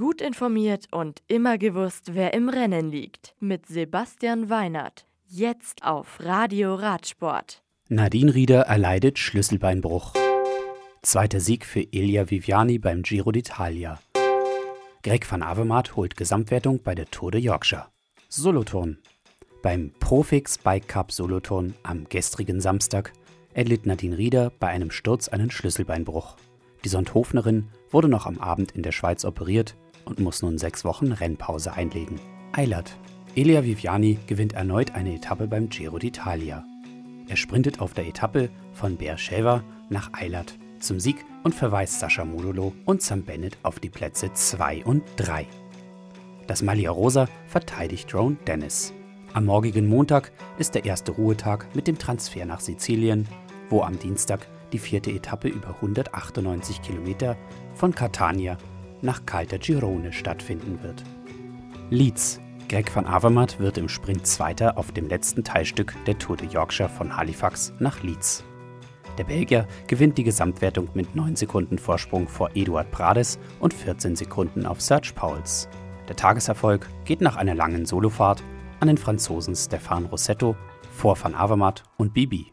Gut informiert und immer gewusst, wer im Rennen liegt. Mit Sebastian Weinert. Jetzt auf Radio Radsport. Nadine Rieder erleidet Schlüsselbeinbruch. Zweiter Sieg für Elia Viviani beim Giro d'Italia. Greg van Avermaet holt Gesamtwertung bei der Tour de Yorkshire. Solothurn. Beim Profix Bike Cup Solothurn am gestrigen Samstag erlitt Nadine Rieder bei einem Sturz einen Schlüsselbeinbruch. Die Sonthofnerin wurde noch am Abend in der Schweiz operiert und muss nun sechs Wochen Rennpause einlegen. Eilert. Elia Viviani gewinnt erneut eine Etappe beim Giro d'Italia. Er sprintet auf der Etappe von Beersheva nach Eilert zum Sieg und verweist Sascha Modolo und Sam Bennett auf die Plätze 2 und 3. Das Malia Rosa verteidigt Drone Dennis. Am morgigen Montag ist der erste Ruhetag mit dem Transfer nach Sizilien, wo am Dienstag die vierte Etappe über 198 Kilometer von Catania nach Caltagirone stattfinden wird. Leeds. Greg van Avermaet wird im Sprint Zweiter auf dem letzten Teilstück der Tour de Yorkshire von Halifax nach Leeds. Der Belgier gewinnt die Gesamtwertung mit 9 Sekunden Vorsprung vor Eduard Prades und 14 Sekunden auf Serge Pauls. Der Tageserfolg geht nach einer langen Solofahrt an den Franzosen Stéphane Rossetto vor Van Avermaet und Bibi.